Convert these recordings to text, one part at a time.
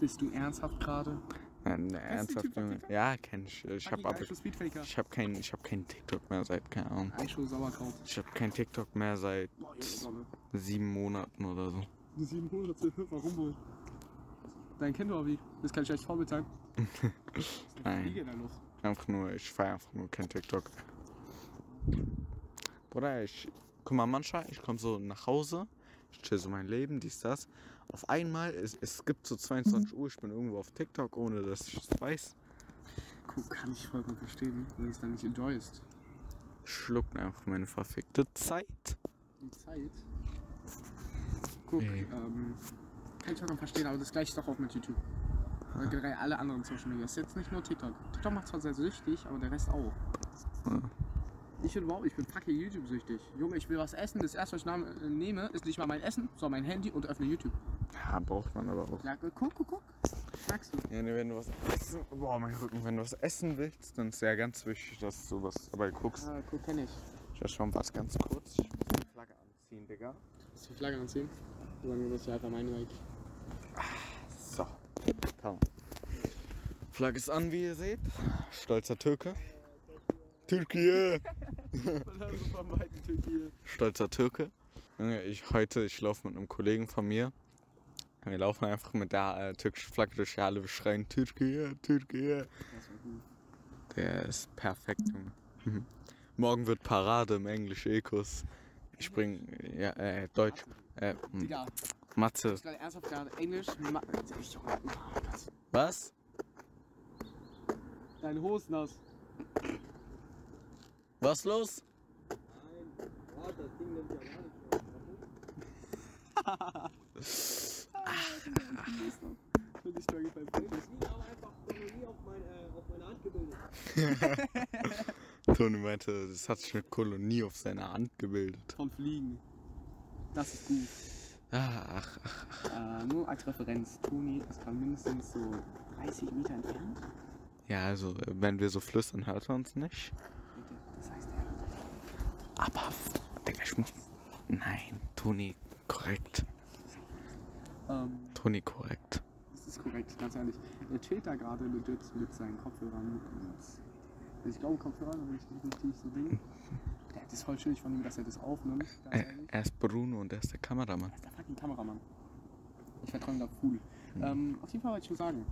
Bist du ernsthaft gerade? Nein, ernsthaft, Junge. Ja, kenn ich. Ich hab aber. Ich hab kein, ich hab kein TikTok mehr seit, keine Ahnung. Ich hab kein TikTok mehr seit Sonne. sieben Monaten oder so. Die 700, warum wohl? Dein Kind oder wie? Das kann schlecht Vorbild sein. Nein. Einfach nur, ich feier einfach nur kein TikTok. Bruder, ich. Guck mal, manchmal, ich komme so nach Hause, ich chill so mein Leben, dies, das. Auf einmal, es, es gibt so 22 Uhr, ich bin irgendwo auf TikTok, ohne dass ich es weiß. Guck, kann ich voll gut verstehen, wenn du es dann nicht enjoyst. Schluckt einfach meine verfickte Zeit. Die Zeit. Guck, Ey. ähm, kann ich vollkommen verstehen, aber das gleiche ist doch auch mit YouTube. Oder generell alle anderen Social Media. Das ist jetzt nicht nur TikTok. TikTok macht zwar sehr süchtig, aber der Rest auch. Ja. Ich bin überhaupt, ich bin fucking YouTube-süchtig. Junge, ich will was essen. Das erste, was ich äh, nehme, ist nicht mal mein Essen, sondern mein Handy und öffne YouTube. Ja, braucht man aber auch. Ja, guck, guck, guck. Sagst du. Ja, nee, wenn du was essen, boah, mein Rücken, wenn du was essen willst, dann ist ja ganz wichtig, dass du was dabei guckst. Ah, guck, kenn ich. Ich schau was ganz kurz. Ich muss die Flagge anziehen, Digga. Du die Flagge anziehen? Oder nur, dass du einfach meine Like. So. Tamam. Flagge ist an, wie ihr seht. Stolzer Türke. Türkei. Stolzer Türke. Junge, ich heute, ich laufe mit einem Kollegen von mir. Wir laufen einfach mit der äh, türkischen Flagge durch die Halle. Wir schreien Türkei, Türkei. Das war gut. Der ist perfekt, Junge. Mhm. Morgen wird Parade im Englisch Ekos. Ich bring, ja, äh, Deutsch. Äh, hm, Digga, Mathe. ich gerade ernsthaft gerade Englisch. Ma ich, Junge, das- Was? Deine Hosen aus. Was los? Finde ich Story beim Penis. aber einfach Kolonie auf, mein, äh, auf meine Hand gebildet. Toni meinte, das hat sich eine Kolonie auf seiner Hand gebildet. Von Fliegen. Das ist gut. Ach, ach, Äh, nur als Referenz. Toni ist gerade mindestens so 30 Meter entfernt. ja, also, wenn wir so flüstern, hört er uns nicht. Bitte. Das heißt, er hört Aber, Digga, ich muss. Nein, Toni, korrekt. ähm, Toni, korrekt. Das ist korrekt, ganz ehrlich. Er chillt da gerade legit mit seinen Kopfhörern. Und also ich glaube, Kopfhörer, wenn ich nicht richtig so Ding. Der das ist voll chillig von ihm, dass er das aufnimmt. Er, er ist Bruno und er ist der Kameramann. Er ist der fucking Kameramann. Ich vertraue ihm da cool. Ähm, auf jeden Fall wollte ich nur sagen,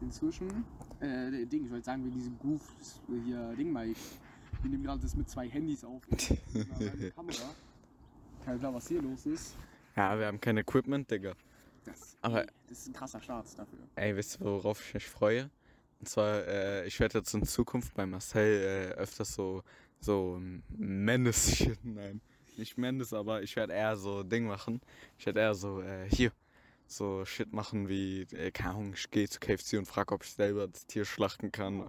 inzwischen, äh, Ding, ich wollte sagen, wie diese Goofs hier, Ding, Mike. Wir nehmen gerade das mit zwei Handys auf. einer Kamera. Kein klar, was hier los ist. Ja, wir haben kein Equipment, Digga. Das, Aber- ey, das ist ein krasser Start dafür. Ey, wisst ihr, worauf ich mich freue? Und zwar, äh, ich werde jetzt in Zukunft bei Marcel äh, öfters so, so Menace-Shit, nein, nicht Menace, aber ich werde eher so Ding machen. Ich werde eher so, äh, hier, so Shit machen wie, äh, keine Ahnung, ich gehe zu KFC und frage, ob ich selber das Tier schlachten kann.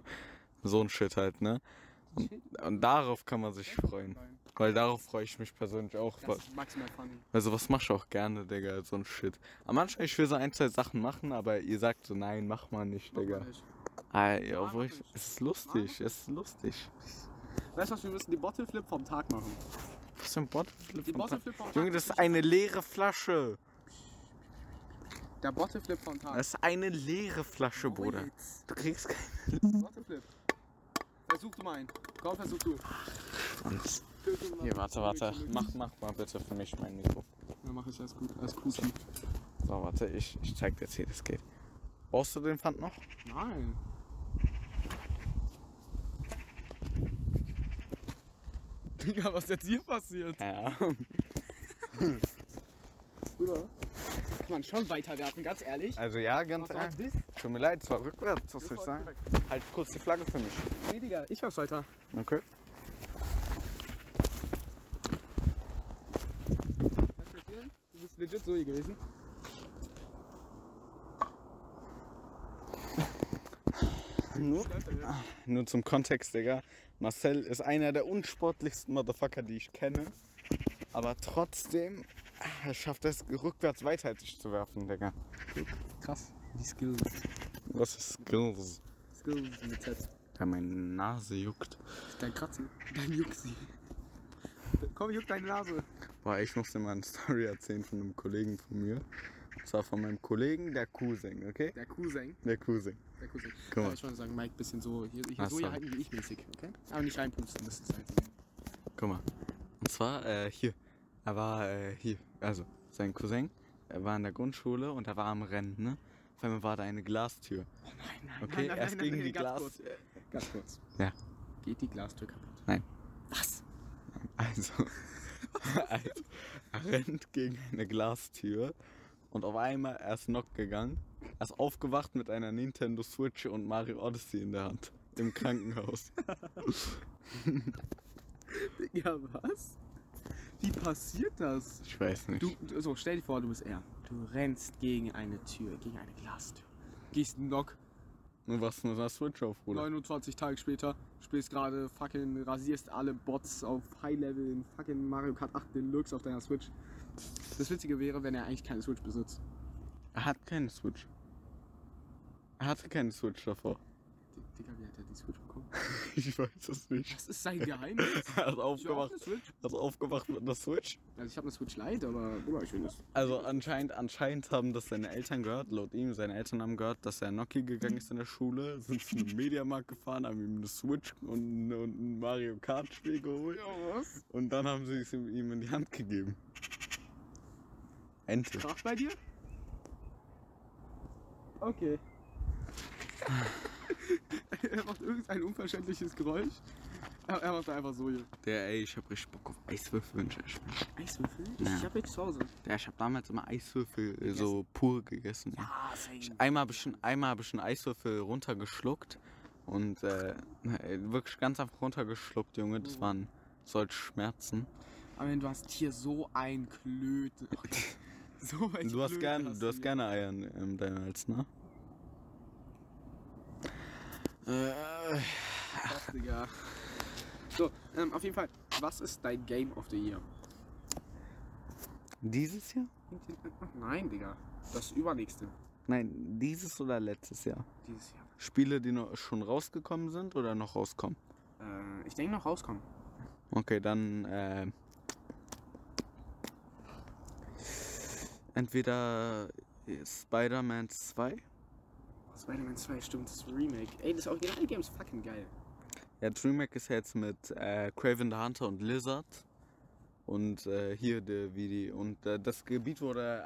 So ein Shit halt, ne? Und, und darauf kann man sich freuen. Weil darauf freue ich mich persönlich auch. Das ist maximal funny. Also was machst du auch gerne, Digga, so ein Shit. Aber manchmal, ich will so ein, zwei Sachen machen, aber ihr sagt so, nein, mach mal nicht, Digga. Ah, ja, obwohl ich, es ist lustig, es ist lustig. Weißt du was, wir müssen die Bottle Flip vom Tag machen. Was für ein Bottleflip? Vom Tag? Bottleflip vom Tag. Junge, das ist eine leere Flasche. Der Bottle Flip vom Tag. Das ist eine leere Flasche, Bruder. Du kriegst keine Bottle Flip. Versuch du mal einen. Komm, versuch du. Chance. Hier, warte, warte. Mach, mach mal bitte für mich mein Mikro. Ja, mach ich alles gut. Alles Cookie. So, warte, ich, ich zeig dir jetzt, wie das geht. Brauchst du den Pfand noch? Nein. Digga, was ist jetzt hier passiert? Ahnung. Bruder. Kann man schon weiterwerfen, ganz ehrlich. Also ja, ganz ehrlich. Tut mir leid, es war rückwärts, was soll ich sagen? Halt kurz die Flagge für mich. Nee, Digga, ich war's weiter. Okay. Du bist legit so hier gewesen. Nur, nur zum Kontext, Digga. Marcel ist einer der unsportlichsten Motherfucker, die ich kenne. Aber trotzdem schafft er es, rückwärts weithaltig zu werfen, Digga. Krass. Die Skills. Was ist Skills? Skills mit Z. Ja, meine Nase juckt. Dein Kratzi. Dein Juxi. Komm, juck deine Nase. Boah, ich muss dir mal eine Story erzählen von einem Kollegen von mir. Und zwar von meinem Kollegen, der Cousin, okay? Der Cousin. Der Cousin. Der Cousin. Guck mal. Ich würde sagen, Mike, bisschen so hier, hier Ach so. hier halten wie ich mäßig, okay? Aber nicht reinpusten, das ist halt. Guck mal. Und zwar, äh, hier. Er war, äh, hier. Also, sein Cousin. Er war in der Grundschule und er war am Rennen, ne? Auf einmal war da eine Glastür. Oh nein, nein, Okay, nein, nein, erst nein, gegen nein, die Glas- Kurz. Ganz kurz. Ja. Geht die Glastür kaputt? Nein. Was? Also, also, er rennt gegen eine Glastür und auf einmal er ist knock gegangen. Er ist aufgewacht mit einer Nintendo Switch und Mario Odyssey in der Hand. Im Krankenhaus. Ja, was? Wie passiert das? Ich weiß nicht. Du, du- so, stell dir vor, du bist er. Du rennst gegen eine Tür, gegen eine Glastür. Gehst Knock, Und was mit der Switch auf, Bruder? 29 Tage später, spielst gerade fucking, rasierst alle Bots auf High Level in fucking Mario Kart 8 Deluxe auf deiner Switch. Das Witzige wäre, wenn er eigentlich keine Switch besitzt. Er hat keine Switch. Er hatte keine Switch davor. Digga, wie hat er die Switch bekommen? Ich weiß es nicht. Das ist sein Geheimnis. Er auch aufgewacht, ist aufgewacht mit einer Switch. Also ich habe eine Switch Lite, aber Bruder, ich will das. Also anscheinend, anscheinend haben das seine Eltern gehört, laut ihm, seine Eltern haben gehört, dass er Nokia gegangen ist in der Schule, sind zu einem Mediamarkt gefahren, haben ihm eine Switch und, und ein Mario Kart Spiel geholt Ja, was? und dann haben sie es ihm in die Hand gegeben. Ente. Krach bei dir? Okay. er macht irgendein unverständliches Geräusch. Er, er macht einfach so hier. Der, ey, ich hab richtig Bock auf Eiswürfel, ich ehrlich bin. Eiswürfel? Ja. Ich hab jetzt zu Hause. Der, ich hab damals immer Eiswürfel äh, so pur gegessen. Ja, same. Einmal habe ich, einen- einmal hab ich einen Eiswürfel runtergeschluckt und äh, wirklich ganz einfach runtergeschluckt, Junge. Das waren solche Schmerzen. Aber du hast hier so ein Klöte. so ein Du hast, Klöte gern, du hast hier. gerne Eier in in deinem Hals, ne? Äh, Krass, Digga. So, ähm, auf jeden Fall. Was ist dein Game of the Year? dieses Jahr? Nein, Digga. Das übernächste. Nein, dieses oder letztes Jahr? Dieses Jahr. Spiele, die noch schon rausgekommen sind oder noch rauskommen? Äh, ich denke noch rauskommen. Okay, dann äh, entweder Spider-Man 2. Spider-Man 2, stimmt, das Remake. Ey, das Original-Game ist fucking geil. Ja, das Remake ist jetzt mit äh, Craven the Hunter und Lizard. Und äh, hier die, wie die. Und äh, das Gebiet wurde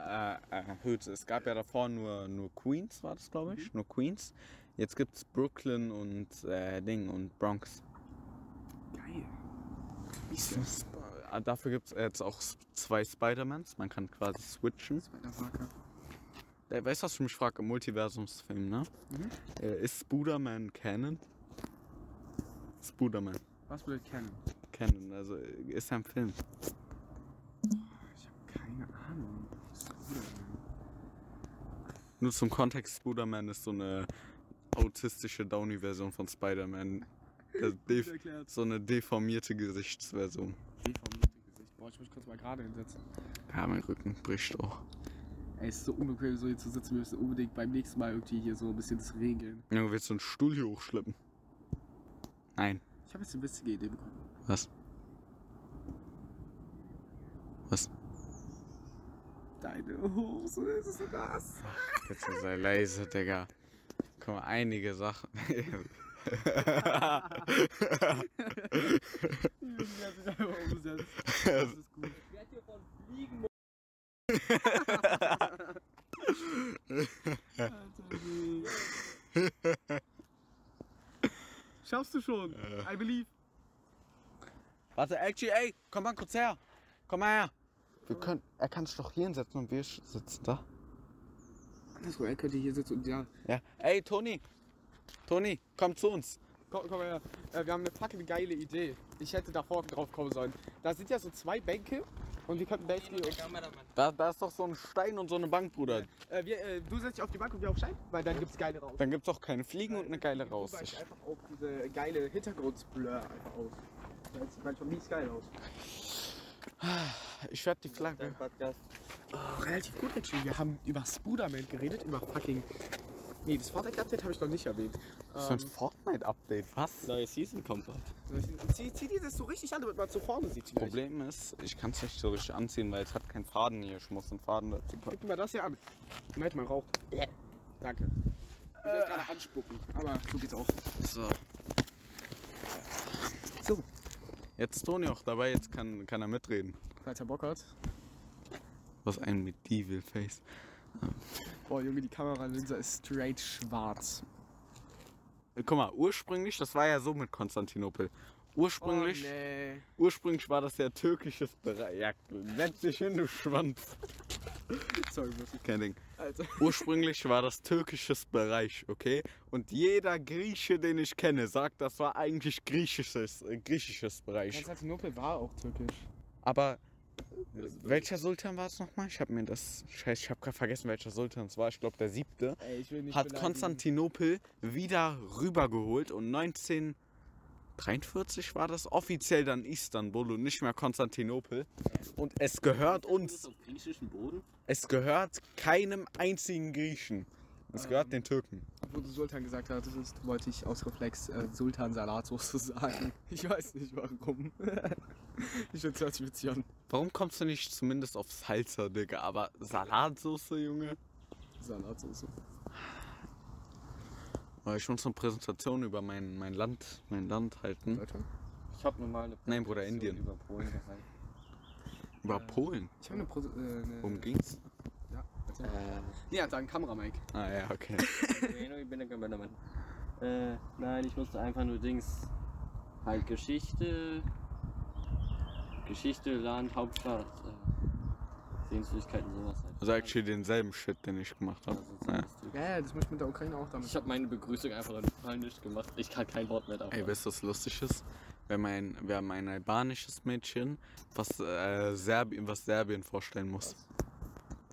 äh, erhöht. Es gab ja davor nur, nur Queens, war das glaube ich. Nur Queens. Jetzt gibt es Brooklyn und äh, Ding und Bronx. Geil. Wie ist das? Äh, Dafür gibt es jetzt auch zwei Spider-Mans. Man kann quasi switchen. Spider-Parker. Äh, weißt du, was ich mich frage? Im Multiversumsfilm, ne? Mhm. Äh, ist Spooderman Canon? Spooderman. Was würde kennen? Canon, also äh, ist er ein Film. Ich habe keine Ahnung. Nur zum Kontext, Spooderman ist so eine autistische Downy-Version von Spider-Man. Erklärt. so eine deformierte Gesichtsversion. Deformierte Gesicht. Boah, ich muss mich kurz mal gerade hinsetzen. Ja, mein Rücken bricht auch. Ey, es ist so unbequem, so hier zu sitzen. Wir müssen unbedingt beim nächsten Mal irgendwie hier so ein bisschen das regeln. Junge, willst du einen Stuhl hier hochschleppen? Nein. Ich habe jetzt eine witzige Idee bekommen. Was? Was? Deine Hose ist nass. Bitte sei leise, Digga. Mal, einige Sachen. Das ist gut. Ich werde hier von Fliegen Schaffst du schon? I believe. Warte, actually, ey, komm mal kurz her. Komm mal her. Wir können, er kann sich doch hier hinsetzen und wir sitzen da. Andersrum, er könnte hier sitzen und ja. Ja. Ey, Toni. Toni, komm zu uns. Komm, komm her. Äh, wir haben eine fucking geile Idee. Ich hätte davor drauf kommen sollen. Da sind ja so zwei Bänke und wir könnten basically uns, Da, da ist doch so ein Stein und so eine Bank, Bruder. äh, wir, äh, Du setzt dich auf die Bank und wir auf Stein, weil dann gibt's geile raus. Dann gibt's auch keine Fliegen und eine geile Weil ich einfach auf diese geile Hintergrundblur einfach aus. Das sieht manchmal mies geil aus. Ich werde die Flagge. Oh, relativ gut, actually. Wir haben über Spooderman geredet, über fucking Nee, das Fortnite-Update habe ich noch nicht erwähnt. Was für ein Ähm, Fortnite-Update? Was? Neue Season kommt bald. zieh, zieh dir das so richtig an, damit man zu vorne sieht. vielleicht. Problem ist, ich kann es nicht so richtig anziehen, weil es hat keinen Faden hier. Ich muss den Faden dazu packen. Guck mal das hier an. Merkt man Rauch. Danke. Ich will gerade anspucken, aber so geht's auch. So. So. Jetzt ist Toni auch dabei, jetzt kann, kann er mitreden. Falls er Bock hat. Was ein Medieval Face. Boah, Junge, die Kameralinse ist straight schwarz. Äh, Guck mal, ursprünglich, das war ja so mit Konstantinopel. Ursprünglich, Oh, nee. ursprünglich war das ja türkisches Bereich. Ja, setz dich hin, du Schwanz. Sorry, wirklich. Kein Ding. Alter. Ursprünglich war das türkisches Bereich, okay? Und jeder Grieche, den ich kenne, sagt, das war eigentlich griechisches, äh, griechisches Bereich. Konstantinopel war auch türkisch. Aber welcher Sultan war es nochmal? Ich habe mir das. Scheiße, ich habe gerade vergessen, welcher Sultan es war. Ich glaube, der siebte. Ey, Hat beleidigen. Konstantinopel wieder rübergeholt und 1943 war das offiziell dann Istanbul und nicht mehr Konstantinopel. Und es gehört uns. Es gehört keinem einzigen Griechen. Es gehört den Türken. Wo du Sultan gesagt hattest, wollte ich aus Reflex äh, Sultan Salatsauce sagen. Ich weiß nicht warum. ich finde es hört sich witzig an. Warum kommst du nicht zumindest auf Salsa, Digga? Aber Salatsoße, Junge? Salatsauce. Aber Ich muss eine Präsentation über mein, mein Land, mein Land halten. Leute. Ich habe mir mal eine Nein, Bruder, Präsentation Indien. über Polen gehalten. Über Äh, Polen. Ich habe eine, Pro- äh, eine. Worum ging's? Äh, Nee, hat da ein Kameramike. Ah ja, okay. ich bin der Kameramann. Äh, nein, ich musste einfach nur Dings. Halt Geschichte. Geschichte, Land, Hauptstadt. Äh, Sehenswürdigkeiten, sowas halt. Also actually denselben Shit, den ich gemacht habe. Ja, ja, das muss ich mit der Ukraine auch damit. Ich habe meine Begrüßung einfach in Polnisch gemacht. Ich kann kein Wort mehr davon. Ey, weißt du, was lustig ist? Wir haben ein, wir haben ein albanisches Mädchen, was, äh, Serbien, was Serbien vorstellen muss.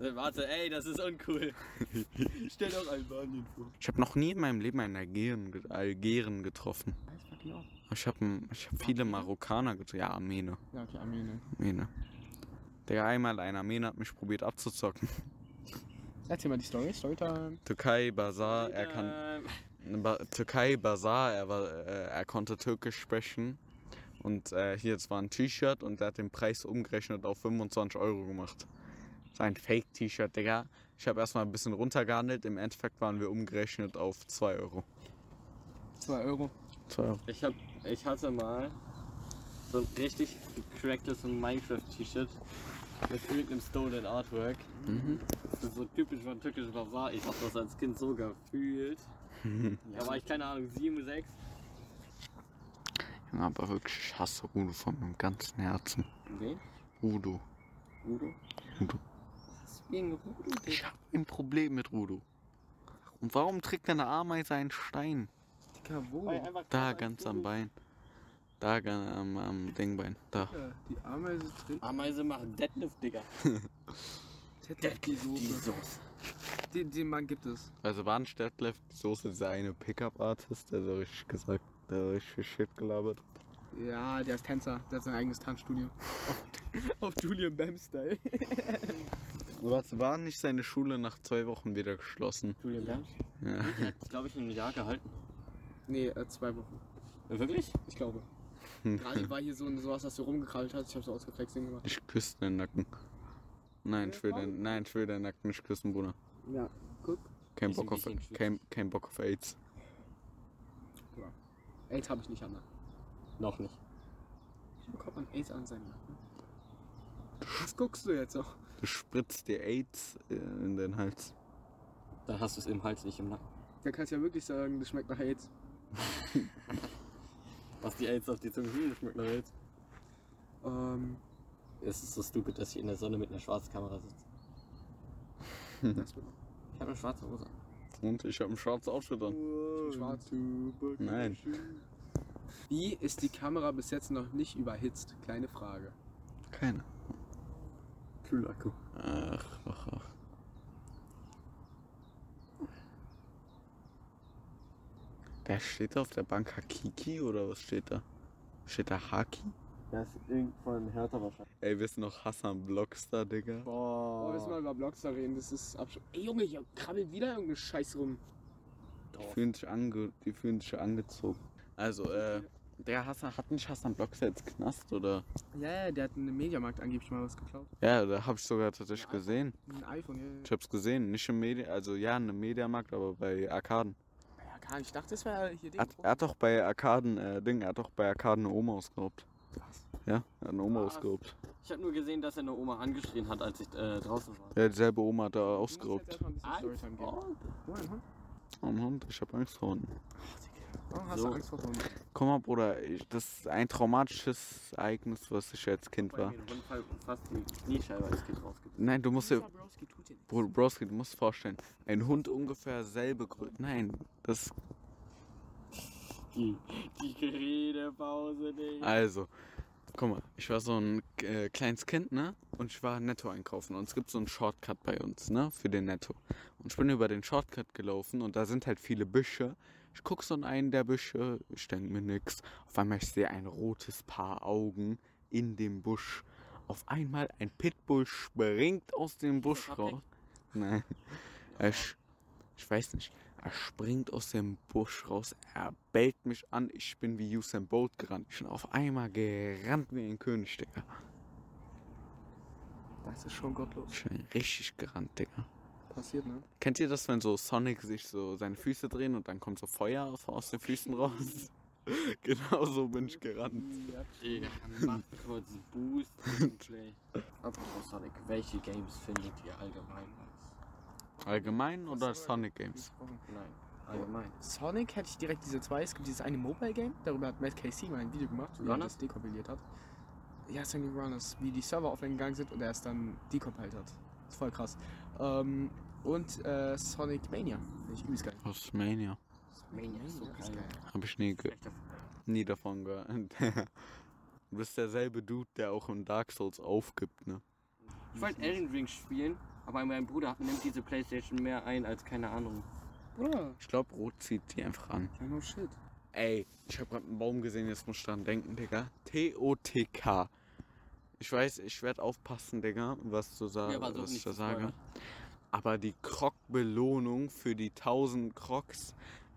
Äh, Warte, ey, das ist uncool. Stell doch Albanien vor. Ich habe noch nie in meinem Leben einen Algeren, ge- Algeren getroffen. Ich habe ich hab viele Marokkaner getroffen. Ja, Armene. Ja, okay, Armenien. Armene. Der einmal ein Armener hat mich probiert abzuzocken. Erzähl mal die Story. Storytime. Türkei, Bazar, er kann. Ba Türkei, Bazar, er, war, äh, er konnte Türkisch sprechen. Und äh, hier, es war ein T-Shirt und er hat den Preis umgerechnet auf 25 Euro gemacht. Das ist ein Fake-T-Shirt, Digga. Ich habe erstmal ein bisschen runtergehandelt. Im Endeffekt waren wir umgerechnet auf 2 Euro. 2 Euro. 2 Euro. Ich hab, ich hatte mal so ein richtig gecracktes Minecraft-T-Shirt mit irgendeinem Stolen Artwork. Mhm. Das ist so typisch von türkischem Bazar. Ich hab das als Kind so gefühlt. Da war ich keine Ahnung, 7, 6. Ja, aber wirklich, ich hasse Rudo von meinem ganzen Herzen. Wen? Rudo. Udo? Rudo. Wegen Udo? Ich habe ein Problem mit Rudo. Und warum trägt eine Ameise einen Stein? Digga, wo? Da, ganz am. Bein. Da, ganz am, am Dingbein. Da. Ja, die Ameise trägt Ameise machen Deadlift, Digga. die Soße. Soße. Den, den Mann gibt es. Also Warnstedt Soße ist der eine Pickup-Artist, der so richtig gesagt, der richtig Shit gelabert. hat. Ja, der ist Tänzer. Der hat sein eigenes Tanzstudio. Auf, auf Julian Bam-Style. Was war nicht seine Schule nach zwei Wochen wieder geschlossen? Julian Bams? Ja. Hat, glaube ich, ein Jahr gehalten. Nee, äh, zwei Wochen. Wirklich? Ich glaube. Gerade war hier so sowas, das so rumgekrabbelt hat. Ich habe so ausgeflext gemacht. Ich küsse den Nacken. Nein, ich will den, nein, ich will den Nacken nicht küssen, Bruder. Ja, guck. Kein Bock auf, kein, kein Bock auf AIDS. AIDS habe ich nicht an. ne? Noch nicht. Wie bekommt man AIDS an seinen Nacken? Was guckst du jetzt auch? Du spritzt dir AIDS äh, in den Hals. Dann hast du es im Hals, nicht im Nacken. Da kannst du ja wirklich sagen, das schmeckt nach AIDS. Was die AIDS auf die Zunge fühlt, schmeckt nach AIDS. Ähm, Es ist so stupid, dass ich in der Sonne mit einer schwarzen Kamera sitze. das wird Ich habe eine schwarze Hose. an. Und ich habe ein schwarzes Outfit an. schwarz. Nein. Wie ist die Kamera bis jetzt noch nicht überhitzt? Kleine Frage. Keine. Kühlakku. Ach, ach, ach. Wer steht da auf der Bank? Hakiki oder was steht da? Steht da Haki? Das ist irgendwann härter wahrscheinlich. Ey, wisst noch Hassan Blockstar, Digga? Oh, müssen wir über Blockstar reden, das ist absch... Ey Junge, hier krabbelt wieder irgendeine Scheiß rum. Die fühlen sich, ange die fühlen sich angezogen. Also, äh, der Hassan, hat nicht Hassan Blocks jetzt Knast oder? Ja, ja, der hat einen Mediamarkt angeblich mal was geklaut. Ja, da habe ich sogar tatsächlich gesehen. Ein iPhone, ja. Ich hab's gesehen, nicht im Media, also ja, in einem Mediamarkt, aber bei Arkaden. Ja, ja gar nicht. Ich dachte, das wäre hier Er hat, er hat doch bei Arkaden, äh, Ding, er hat doch bei Arkaden eine Oma ausgeraubt. Was? Ja, er hat eine Oma Was? ausgeraubt. Ich habe nur gesehen, dass er eine Oma angeschrien hat, als ich äh, draußen war. Ja, dieselbe Oma hat da ausgeraubt. ein bisschen Storytime geben. Oh, ein Hund. Oh Mann, ich hab Angst vor Hunden. Warum hast So. du Angst vor Hunden? Guck mal, Bruder, ich, das ist ein traumatisches Ereignis, was ich als Kind war. Nein, du musst dir. Bro, Broski, du musst dir vorstellen, ein Hund ungefähr selbe Größe. Nein, das, Die, die Redepause, Digga. also, guck mal, ich war so ein äh, kleines Kind, ne? Und ich war Netto einkaufen und es gibt so einen Shortcut bei uns, ne? Für den Netto. Und ich bin über den Shortcut gelaufen und da sind halt viele Büsche. Ich guck so in einen der Büsche, ich denk mir nix. Auf einmal ich sehe ein rotes Paar Augen in dem Busch. Auf einmal ein Pitbull springt aus dem Busch raus. Nein. Er, ich weiß nicht. Er springt aus dem Busch raus. Er bellt mich an. Ich bin wie Usain Bolt gerannt. Ich bin auf einmal gerannt wie ein König, Digga. Das ist schon gottlos. Ich bin richtig gerannt, Digga. Passiert, ne? Kennt ihr das, wenn so Sonic sich so seine Füße drehen und dann kommt so Feuer aus- aus den Füßen raus? genau so bin ich gerannt. Ja. Digga, mach kurz Boost. Apropos Sonic, welche Games findet ihr allgemein nice? Allgemein oder Sonic Games? Nein, allgemein. Sonic hätte ich direkt diese zwei. Es gibt dieses eine Mobile Game, darüber hat Matt Casey mal ein Video gemacht, wie er Runners? das dekompiliert hat. Ja, Sonic Runners, wie die Server offline gegangen sind und er es dann decompiled hat. ist voll krass. Ähm, und äh, Sonic Mania, finde ich übelst geil. Aus Mania. Mania ist so geil. Hab ich nie, ge nie davon gehört. du bist derselbe Dude, der auch in Dark Souls aufgibt, ne? Ich wollte Elden Ring spielen, aber mein Bruder nimmt diese Playstation mehr ein als keine Ahnung. Bruder, Ich glaube, Rot zieht die einfach an. ja, no shit. Ey, ich habe gerade einen Baum gesehen, jetzt muss ich dran denken, Digga. T-O-T-K. Ich weiß, ich werde aufpassen, Digga, was, du sa Ja, was ich da zu sage. spoilern. Aber die Krog-Belohnung für die 1000 Crocs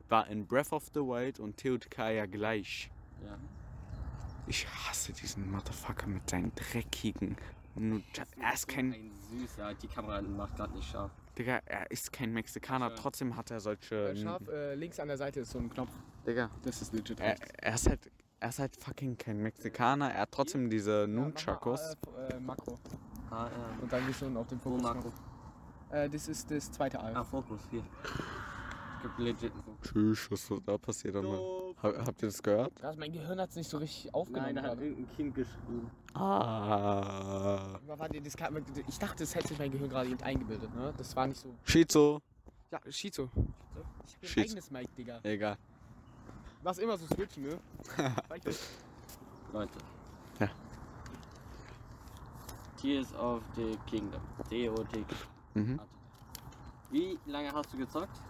war in Breath of the Wild und ja gleich. Ja. Ich hasse diesen Motherfucker mit seinen dreckigen. Er ist kein. Ein süßer, die Kamera macht gerade nicht scharf. Digga, er ist kein Mexikaner, Schön. trotzdem hat er solche. Scharf, äh, links an der Seite ist so ein Knopf. Digga, Das ist legit. er, er ist halt. Er ist halt fucking kein Mexikaner, er hat trotzdem diese Nunchakos. Äh, äh, Makro. Ah, ja. Und dann gehst du auf den Fokus. Marco? Äh, das ist das zweite Al. Ah, Fokus, hier. Gibt legit einen Fokus. Tschüss, was so da passiert einmal. Hab, habt ihr das gehört? Krass, mein Gehirn hat es nicht so richtig aufgenommen. Nein, da hat gerade. irgendein Kind geschrieben. Ah. Aber warte, das kann, ich dachte, das hätte sich mein Gehirn gerade eben eingebildet, ne? Das war nicht so. Shizu. Ja, Shizu. Ich hab ein eigenes Mic, Digga. Egal. Was immer so switchen, ne? Zeig das. Leute. Ja. Tears of the Kingdom. DOT. Mhm. Wie lange hast du gezockt?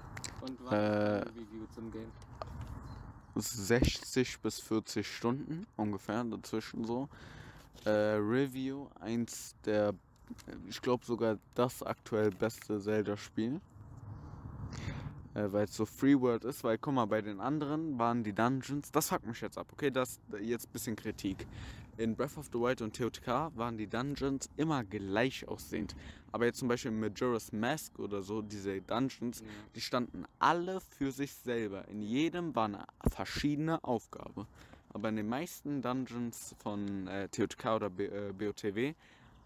Und was Äh, Review zum Game? 60 bis 40 Stunden ungefähr dazwischen so. Äh, Review, eins der, ich glaube sogar das aktuell beste Zelda-Spiel. Äh, weil es so Free World ist, weil guck mal, bei den anderen waren die Dungeons, das fuckt mich jetzt ab, okay, das jetzt ein bisschen Kritik. In Breath of the Wild und TOTK waren die Dungeons immer gleich aussehend. Aber jetzt zum Beispiel in Majora's Mask oder so, diese Dungeons, die standen alle für sich selber. In jedem war eine verschiedene Aufgabe. Aber in den meisten Dungeons von äh, TOTK oder B äh, BOTW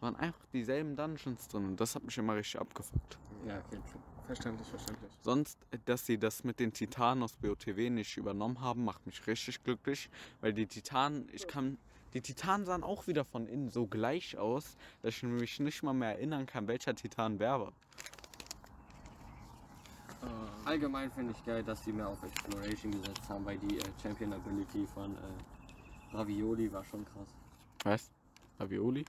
waren einfach dieselben Dungeons drin. Und das hat mich immer richtig abgefuckt. Ja, okay. Verständlich, verständlich. Sonst, äh, dass sie das mit den Titanen aus BOTW nicht übernommen haben, macht mich richtig glücklich. Weil die Titanen, ich kann. Die Titanen sahen auch wieder von innen so gleich aus, dass ich mich nicht mal mehr erinnern kann, welcher Titan wer war. Allgemein finde ich geil, dass sie mehr auf Exploration gesetzt haben, weil die äh, Champion Ability von äh, Ravioli war schon krass. Was? Ravioli?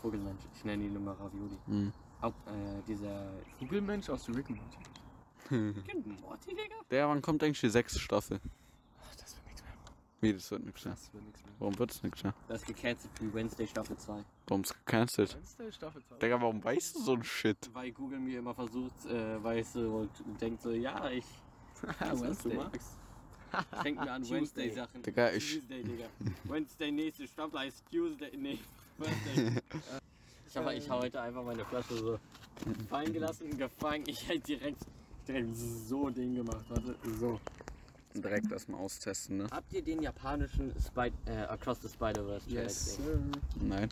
Vogelmensch, ich nenne ihn immer Ravioli. Hm. Auch äh, dieser. Vogelmensch aus Rick and Morty. Kennt Morty, Digga? Der, wann kommt eigentlich die sechste Staffel? Ach, das wird nichts mehr. Wie, das wird nichts mehr. Das wird nichts mehr. Warum wird's nichts mehr? Das ist gecancelt für Wednesday Staffel 2. Warum ist gecancelt? Wednesday Staffel 2. Digga, warum weißt du so ein Shit? Weil Google mir immer versucht, äh, weißt du, und denkt so, ja, ich weiß, was du magst. Fängt mir an. Wednesday-Sachen. Digga, ich- Tuesday, Digga. Wednesday, nächste Staffel heißt Tuesday, nee, Wednesday. ich habe ich hab heute einfach meine Flasche so fallen gelassen, gefangen. Ich hätte direkt, direkt so Ding gemacht, warte, so. Direkt erstmal austesten, ne? Habt ihr den japanischen Spy äh, Across the Spider-Verse Yes, sir. Nein.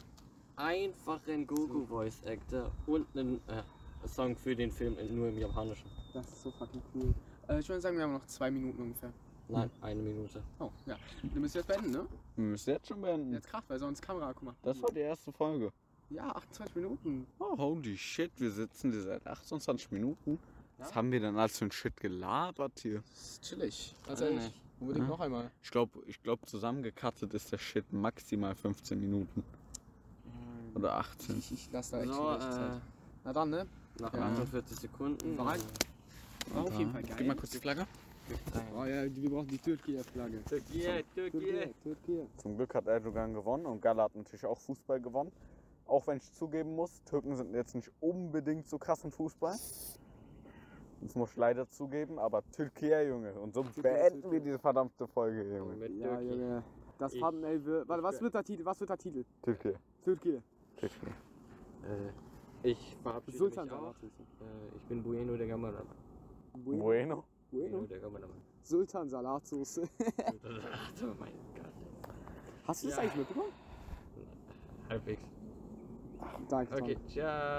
Einfachen Goku Voice Actor und einen äh, Song für den Film in, nur im Japanischen. Das ist so fucking cool. Äh, ich würde sagen, wir haben noch zwei Minuten ungefähr. Nein, eine Minute. Oh, ja. Du müsst jetzt beenden, ne? Wir müssen jetzt schon beenden. Jetzt Kraft, weil sonst Kamera, guck mal. Das war die erste Folge. Ja, 28 Minuten. Oh, holy shit, wir sitzen hier seit 28 Minuten. Was haben wir denn als für ein Shit gelabert hier? Das ist chillig. Ganz Weiß ehrlich. nicht. Unbedingt Ja. noch einmal. Ich glaube, ich glaub, zusammengekattet ist der Shit maximal 15 Minuten. Oder 18. Ich, ich lasse da echt So, viel Zeit. äh, Na dann, ne? nach Ja. 48 Sekunden. War ein- War auf jeden Fall geil. Gib mal kurz die Flagge. Oh ja, wir brauchen die Türkei-Flagge. Türkei, Türkei. Türkei. Zum Glück hat Erdogan gewonnen und Gala hat natürlich auch Fußball gewonnen. Auch wenn ich zugeben muss, Türken sind jetzt nicht unbedingt so krass im Fußball. Das muss ich leider zugeben, aber Türkei, Junge. Und so Türkei, beenden Türkei. wir diese verdammte Folge, Junge. Mit Ja, Türkei. Junge. Das Ich- Thumbnail wird. Warte, was wird der Titel? Was wird der Titel? Türkei. Türkei. Türkei. Äh, ich verabschiede Sultan mich auch. Äh, ich bin Bueno der Kameramann. Bueno. Bueno. Bueno der Kameramann. Sultan Salatsoße. Ach, oh mein Gott. Hast du das Ja. eigentlich mitbekommen? Halbwegs. Danke. Okay, ciao.